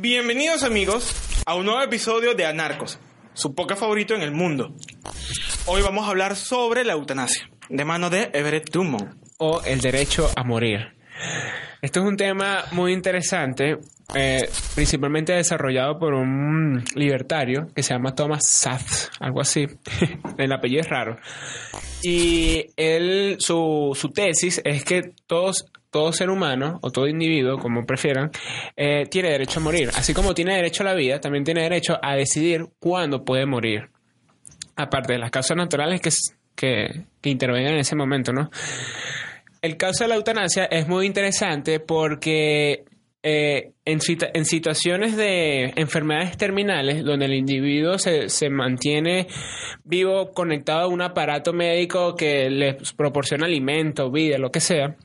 Bienvenidos amigos a un nuevo episodio de Anarcos, su podcast favorito en el mundo. Hoy vamos a hablar sobre la eutanasia, de mano de Everett Dumont. o el derecho a morir. Esto es un tema muy interesante, eh, principalmente desarrollado por un libertario que se llama Thomas Sath, algo así. El apellido es raro. Y él, su, su tesis es que todos, todo ser humano, o todo individuo, como prefieran, eh, tiene derecho a morir. Así como tiene derecho a la vida, también tiene derecho a decidir cuándo puede morir. Aparte de las causas naturales que, que, intervengan en ese momento, ¿no? El caso de la eutanasia es muy interesante porque eh, en, en situaciones de enfermedades terminales, donde el individuo se, se mantiene vivo conectado a un aparato médico que le proporciona alimento, vida, lo que sea,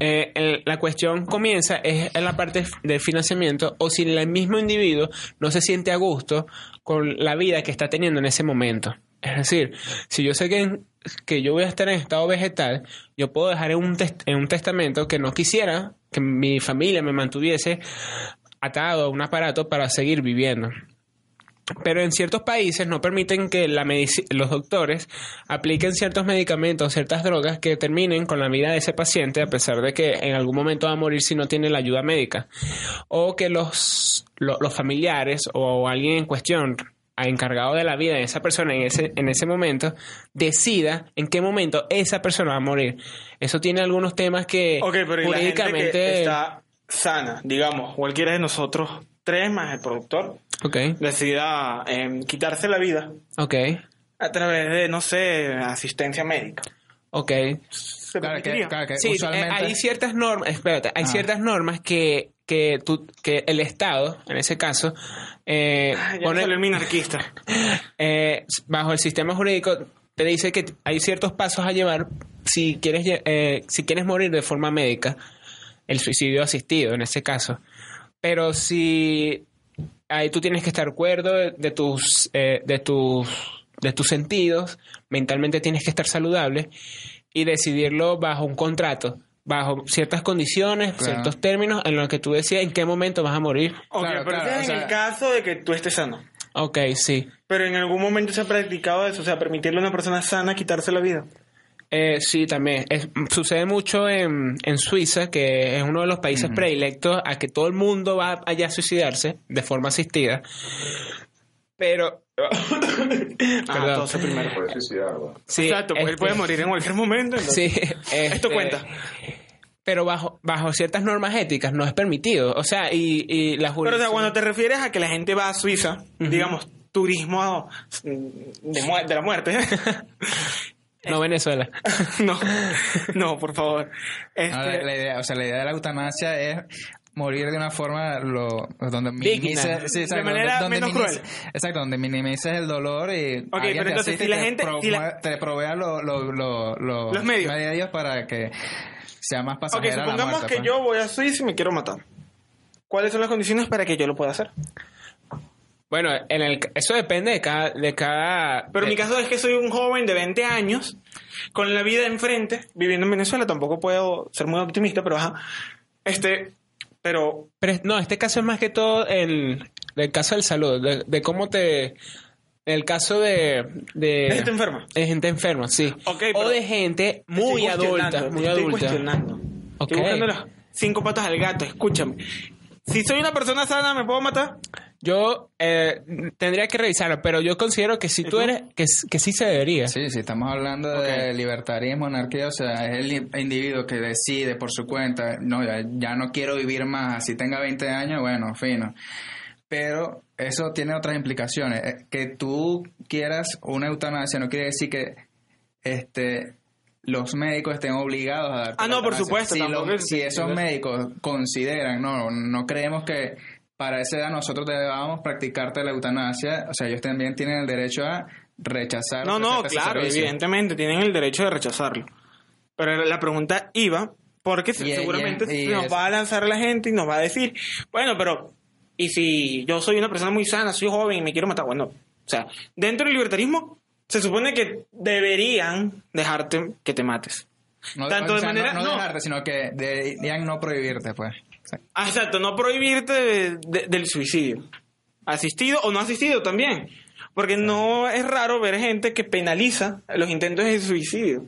eh, el- la cuestión comienza es en la parte del financiamiento o si el mismo individuo no se siente a gusto con la vida que está teniendo en ese momento. Es decir, si yo sé que, que yo voy a estar en estado vegetal, yo puedo dejar en un, tes- en un testamento que no quisiera que mi familia me mantuviese atado a un aparato para seguir viviendo. Pero en ciertos países no permiten que la los doctores apliquen ciertos medicamentos, ciertas drogas que terminen con la vida de ese paciente a pesar de que en algún momento va a morir si no tiene la ayuda médica. O que los, lo- los familiares o alguien en cuestión encargado de la vida de esa persona en ese, en ese momento decida en qué momento esa persona va a morir. Eso tiene algunos temas que Ok, pero ¿y la gente que jurídicamente... está sana, digamos, cualquiera de nosotros tres más el productor, Ok, decida em, quitarse la vida ok, a través de, no sé, asistencia médica. ok. ¿Se Claro que, permitiría? claro que Sí, usualmente... eh, hay ciertas normas, espérate, hay Ah. ciertas normas que, que, tú, que el Estado, en ese caso, eh, ya pone el minarquista. eh, bajo el sistema jurídico, te dice que hay ciertos pasos a llevar si quieres, eh, si quieres morir de forma médica, el suicidio asistido en ese caso. Pero si ahí tú tienes que estar cuerdo de, de tus, eh, de tus, de tus sentidos, mentalmente tienes que estar saludable y decidirlo bajo un contrato, bajo ciertas condiciones, Claro. ciertos términos en los que tú decidas en qué momento vas a morir. Ok, Claro, pero claro, es en sea- el caso de que tú estés sano. Ok, sí. Pero en algún momento se ha practicado eso, o sea, permitirle a una persona sana quitarse la vida. Eh, sí, también. Es- sucede mucho en, en Suiza, que es uno de los países predilectos a que todo el mundo va allá a suicidarse de forma asistida. Pero... Ah, Perdón. primero. Puede suicidar, Exacto, porque él este- puede morir en cualquier momento. entonces- Sí, Esto este, cuenta. Pero bajo, bajo ciertas normas éticas no es permitido. O sea, y, y la Pero o sea, jurisdicción- cuando te refieres a que la gente va a Suiza, digamos, turismo de, mu- de la muerte. No Venezuela. no, no, por favor. Este, No, la, la idea, o sea, la idea de la eutanasia es morir de una forma lo, donde minimices, sí, exacto, De manera donde, donde menos minimices- exacto, donde minimices el dolor y alguien pero te entonces, si la te, gente- pro- si la- te provea lo- lo- lo- lo- Los medios. para que sea más ok, pasajera la supongamos muerte, que pues. yo voy a Suiza y me quiero matar. ¿Cuáles son las condiciones para que yo lo pueda hacer? Bueno, en el, eso depende de cada... De cada Pero de- mi caso es que soy un joven de 20 años, con la vida enfrente, viviendo en Venezuela. Tampoco puedo ser muy optimista, pero ajá. Este, pero no, este caso es más que todo el, el caso del salud, de, de cómo te... El caso de... De, de gente enferma. de gente enferma, sí. Ok, o de gente muy adulta, muy estoy adulta. cuestionando. Ok. Estoy buscando las cinco patas al gato, escúchame. Si soy una persona sana, ¿me puedo matar? Yo eh, tendría que revisarlo, pero yo considero que si ¿Y tú tú? eres... Que, que sí se debería. Sí, si estamos hablando de libertarismo, anarquía, o sea, es el individuo que decide por su cuenta, no, ya, ya no quiero vivir más, si tenga 20 años, bueno, fino. Pero eso tiene otras implicaciones. Eh, Que tú quieras una eutanasia no quiere decir que este los médicos estén obligados a dar Ah, no, por supuesto, Si, tampoco los- es- si esos médicos consideran, no, no creemos que para esa edad nosotros debamos practicarte la eutanasia, o sea, ellos también tienen el derecho a rechazar. No, no, claro, evidentemente, tienen el derecho de rechazarlo. Pero la pregunta iba, porque seguramente nos va a lanzar la gente y nos va a decir, bueno, pero, ¿y si yo soy una persona muy sana, soy joven y me quiero matar? Bueno, o sea, dentro del libertarismo se supone que deberían dejarte que te mates. No, Tanto o de manera- no, no no. dejarte, sino que deberían no prohibirte, pues. Ah, exacto, no prohibirte de- de- del suicidio. Asistido o no asistido también. Porque no es raro ver gente que penaliza los intentos de suicidio.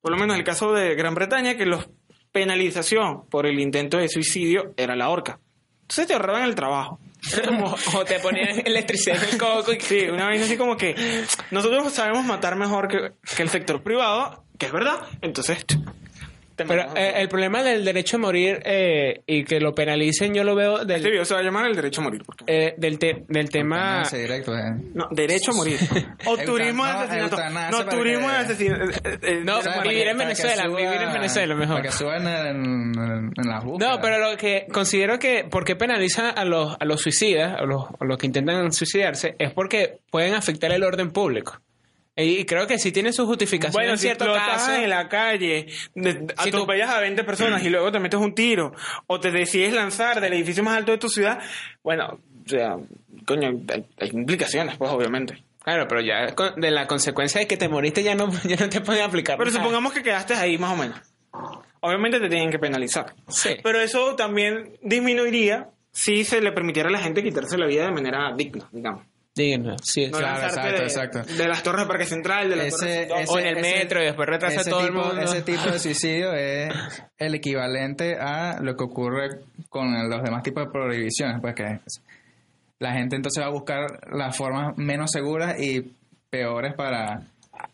Por lo menos en el caso de Gran Bretaña, que la penalización por el intento de suicidio era la horca. Entonces te ahorraban el trabajo. Como, o te ponían electricidad en el coco y Sí, una vez así como que nosotros sabemos matar mejor que, que el sector privado, que es verdad. Entonces, Pero eh, el problema del derecho a morir eh, y que lo penalicen, yo lo veo del, Este video se va a llamar el derecho a morir. porque- eh, del, te- del tema... Directo, eh. No, derecho a morir. O turismo de asesinato. No, turismo de asesinato. Eh, No, vivir en Venezuela, vivir en Venezuela mejor. Para que suban en, en- en las búsquedas. No, pero lo que considero que ¿por qué penalizan a los, a los suicidas, a los, a los que intentan suicidarse? Es porque pueden afectar el orden público. Y creo que sí tiene su justificación Bueno, en si cierto explotas caso. en la calle, de- Si tú- atropellas a 20 personas y luego te metes un tiro, o te decides lanzar del edificio más alto de tu ciudad, bueno, o sea, coño, hay, hay implicaciones, pues, obviamente. Claro, pero ya de la consecuencia de que te moriste ya no, ya no te pueden aplicar. Pero nada. supongamos que quedaste ahí más o menos. Obviamente te tienen que penalizar. Sí. Pero eso también disminuiría si se le permitiera a la gente quitarse la vida de manera digna, digamos. Díganme, sí, No. Claro, exacto, de, exacto. de las torres de Parque Central, de la ese, torre ese- O en el ese- metro y después retrasa todo el mundo. Ese tipo de suicidio es el equivalente a lo que ocurre con los demás tipos de prohibiciones, pues que la gente entonces va a buscar las formas menos seguras y peores para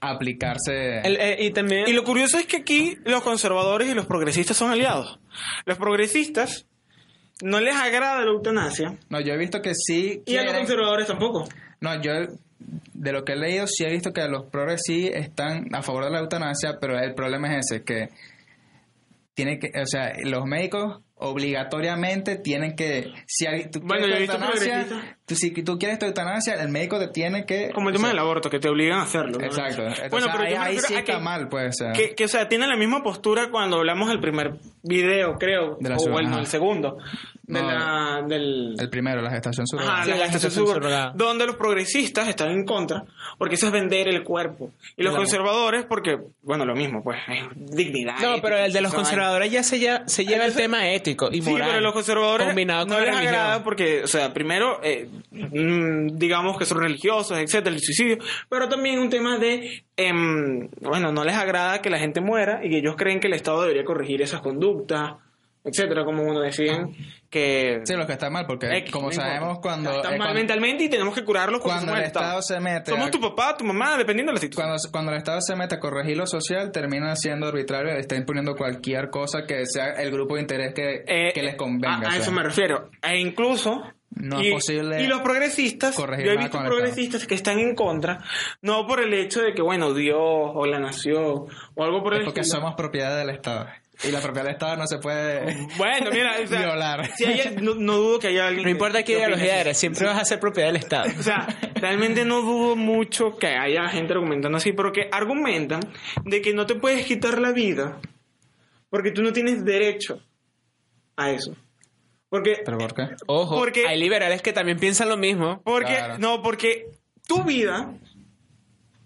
aplicarse. El- eh, y también... Y lo curioso es que aquí los conservadores y los progresistas son aliados. Los progresistas no les agrada la eutanasia No, yo he visto que sí. y a los conservadores tampoco. No, yo de lo que he leído sí he visto que los progres sí están a favor de la eutanasia, pero el problema es ese, que tiene que, o sea, los médicos obligatoriamente tienen que, si hay- tú Bueno, quieres tu eutanasia, tú, si tú quieres tu eutanasia, el médico te tiene que... Como el tema sea, del aborto, que te obligan a hacerlo. ¿no? Exacto. Entonces, Bueno, pero ahí, ahí sí a que- está mal, pues. O sea, Que, que, o sea, tienen la misma postura cuando hablamos del primer video, creo, De la o el segundo, de No, la, del... el primero, la gestación subrogada. Sí, la la gestación gestación subrogada, donde los progresistas están en contra, porque eso es vender el cuerpo. Y los Claro. conservadores, porque, bueno, lo mismo, pues, es dignidad. No, pero el de los conservadores ya se, ya, se lleva el tema ético y Sí, moral. pero los conservadores combinado no con la les agrada porque, o sea, primero, eh, mm, digamos que son religiosos, etcétera, el suicidio, pero también un tema de, em, bueno, no les agrada que la gente muera y que ellos creen que el Estado debería corregir esas conductas, etcétera, como uno decían que... Sí, lo que está mal, porque X, como sabemos cuando... Están eh, mal cuando- mentalmente y tenemos que curarlos porque cuando somos el Estado se mete Somos a- tu papá, tu mamá, dependiendo de la situación. Cuando, cuando el Estado se mete a corregir lo social, termina siendo arbitrario está imponiendo cualquier cosa que sea el grupo de interés que, Eh, que les convenga. A, eso me refiero. E incluso. No y, es posible Y los progresistas, yo he visto el progresistas que están en contra, no por el hecho de que, bueno, Dios o la nación o algo por el Es porque estilo. somos propiedad del Estado. Y la propiedad del Estado no se puede Bueno, mira, o sea, violar. si hay- no, no dudo que haya alguien. No que- importa qué ideología eres, siempre vas a ser propiedad del Estado. O sea, realmente no dudo mucho que haya gente argumentando así, pero que argumentan de que no te puedes quitar la vida porque tú no tienes derecho a eso. Porque ¿Pero por qué? Ojo, Porque- hay liberales que también piensan lo mismo. Porque, Claro. no, porque tu vida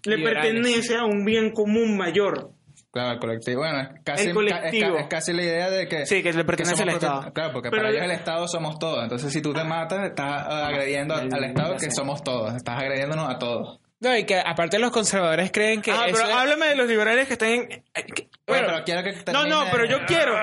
le pertenece a un bien común mayor. Claro, el colectivo. Bueno, es casi, El colectivo. ca- Es, es casi la idea de que... Sí, que le pertenece somos al Estado. Claro, porque Pero- para ellos el Estado somos todos. Entonces, si tú te matas, estás eh, agrediendo al, al Estado que somos todos. Estás agrediéndonos a todos. No, y que aparte los conservadores creen que Ah, eso pero es- háblame de los liberales que están en... eh, que- Bueno, bueno, pero quiero que no, termine... no, pero yo quiero...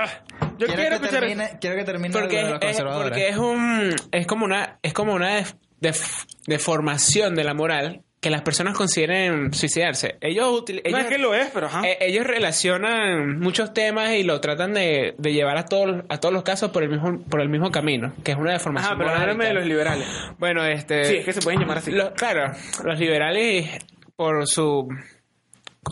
Yo quiero, que escuchar... termine, quiero que termine porque, lo de es, los es- conservadores. porque es un es como una es como una def- def- deformación de la moral que las personas consideren suicidarse. Ellos No ellos, es que lo es, pero ajá. eh, ellos relacionan muchos temas y lo tratan de, de llevar a todos a todos los casos por el mismo por el mismo camino, que es una deformación. Ajá, pero háblame de los liberales. Bueno, este Sí, es que se pueden llamar así. los- claro, los liberales por su,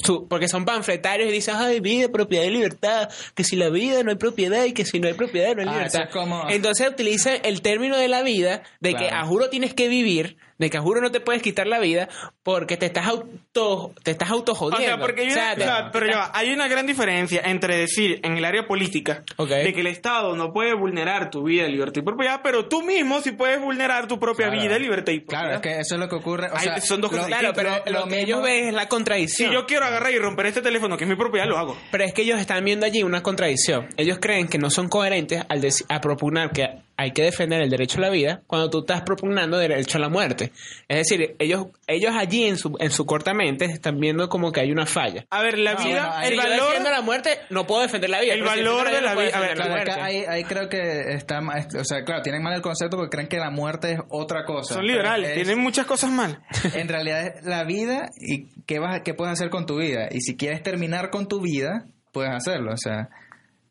su- porque son panfletarios y dicen, ay, vida, propiedad y libertad, que si la vida no hay propiedad y que si no hay propiedad no hay Ah, libertad. eso es como- Entonces utilizan el término de la vida, de que a juro tienes que vivir, de que juro no te puedes quitar la vida porque te estás auto te estás auto O jodiendo. sea, porque hay una- te- o sea, pero ya hay una gran diferencia entre decir en el área política de que el Estado no puede vulnerar tu vida, libertad y propiedad, pero tú mismo sí puedes vulnerar tu propia Claro. vida, libertad y propiedad. Claro, es que eso es lo que ocurre. O Hay- sea, son dos cosas Claro, pero lo- lo, lo que ellos ven es la Si contradicción. yo quiero agarrar y romper este teléfono, que es mi propiedad, lo hago. Pero es que ellos están viendo allí una contradicción. Ellos creen que no son coherentes al a propugnar que hay que defender el derecho a la vida cuando tú estás propugnando derecho a la muerte. Es decir, ellos ellos allí en su en su corta mente están viendo como que hay una falla. A ver, la No, vida, bueno, el si yo valor... defiendo la muerte, no puedo defender la vida. el valor de la vida- a ver, defender la Claro, acá ahí, ahí creo que está mal, o sea, claro, tienen mal el concepto porque creen que la muerte es otra cosa. Son liberales, es- tienen muchas cosas mal. En realidad es la vida y qué vas, qué puedes hacer con tu vida. Y si quieres terminar con tu vida, puedes hacerlo. O sea,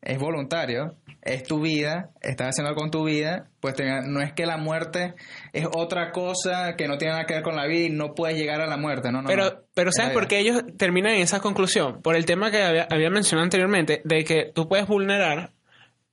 es voluntario, es tu vida, estás haciendo algo con tu vida, pues no es que la muerte es otra cosa que no tiene nada que ver con la vida y no puedes llegar a la muerte, no, no. Pero, no. pero Es ¿sabes por qué ellos terminan en esa conclusión? Por el tema que había, había mencionado anteriormente, de que tú puedes vulnerar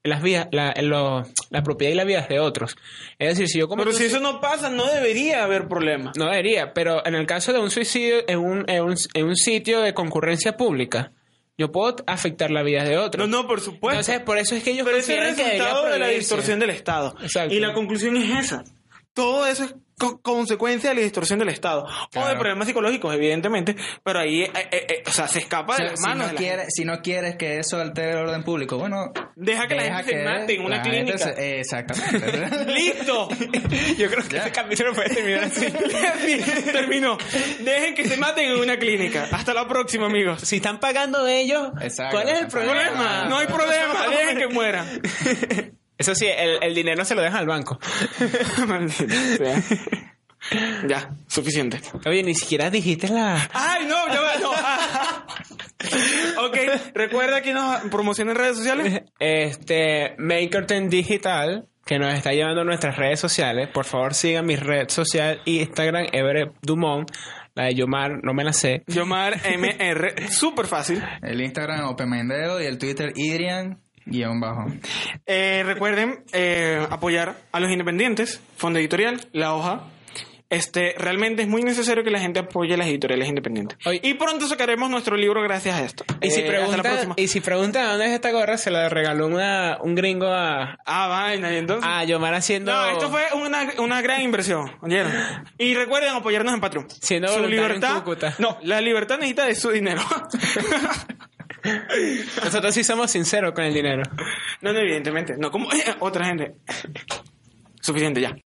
las vías, la, lo- la propiedad y las vidas de otros. Es decir, si yo como Pero si eso no pasa, no debería haber problema. no debería, pero en el caso de un suicidio en un, en un, en un sitio de concurrencia pública, yo puedo afectar la vida de No, otros. no, por supuesto. Entonces, por eso es que ellos Pero ese es el consideran que resultado de la distorsión del Estado. Exacto. Y la conclusión es esa. Todo eso es co- consecuencia de la distorsión del Estado. O de problemas psicológicos, evidentemente. Pero ahí, eh, eh, eh, o sea, se escapa O sea, de las si, manos. no de la quieres, si no quieres que eso altere el orden público, bueno, Deja que la gente se mate en una clínica. se- exactamente. ¡Listo! Yo creo que Ya. ese capítulo puede terminar así. Sí, terminó. Dejen que se maten en una clínica. Hasta la próxima, amigos. si están pagando ellos, Exacto, ¿cuál es el problema? pagando. No hay problema. Dejen que mueran. Eso sí, el, el dinero se lo dejan al banco. Ya, suficiente. Oye, ni siquiera dijiste la... Ay, no, ya va, no. Ah. ok, recuerda que nos promociona en redes sociales. Este, Makerton Digital, que nos está llevando a nuestras redes sociales. Por favor, sigan mi red social Instagram, Everett Dumont. La de Yomar, no me la sé. Yomar MR, súper fácil. El Instagram Opemendeo y el Twitter Idrian guion bajo. Eh, recuerden eh, apoyar a los independientes, Fondo Editorial, La Hoja. Este, realmente es muy necesario que la gente apoye las editoriales independientes. Oye. y pronto sacaremos nuestro libro gracias a esto. Y si Eh, hasta la preguntan, próxima. y si preguntan dónde es esta gorra, se la regaló una, un gringo a, Ah, vaina, y entonces. a Yomar haciendo... No, esto fue una, una gran inversión, ¿oyeron? Y recuerden apoyarnos en Patreon. Siendo su voluntario en libertad. Cúcuta. No, la libertad necesita de su dinero. Nosotros sí somos sinceros con el dinero. no, no, evidentemente. No, como otra gente. Suficiente ya.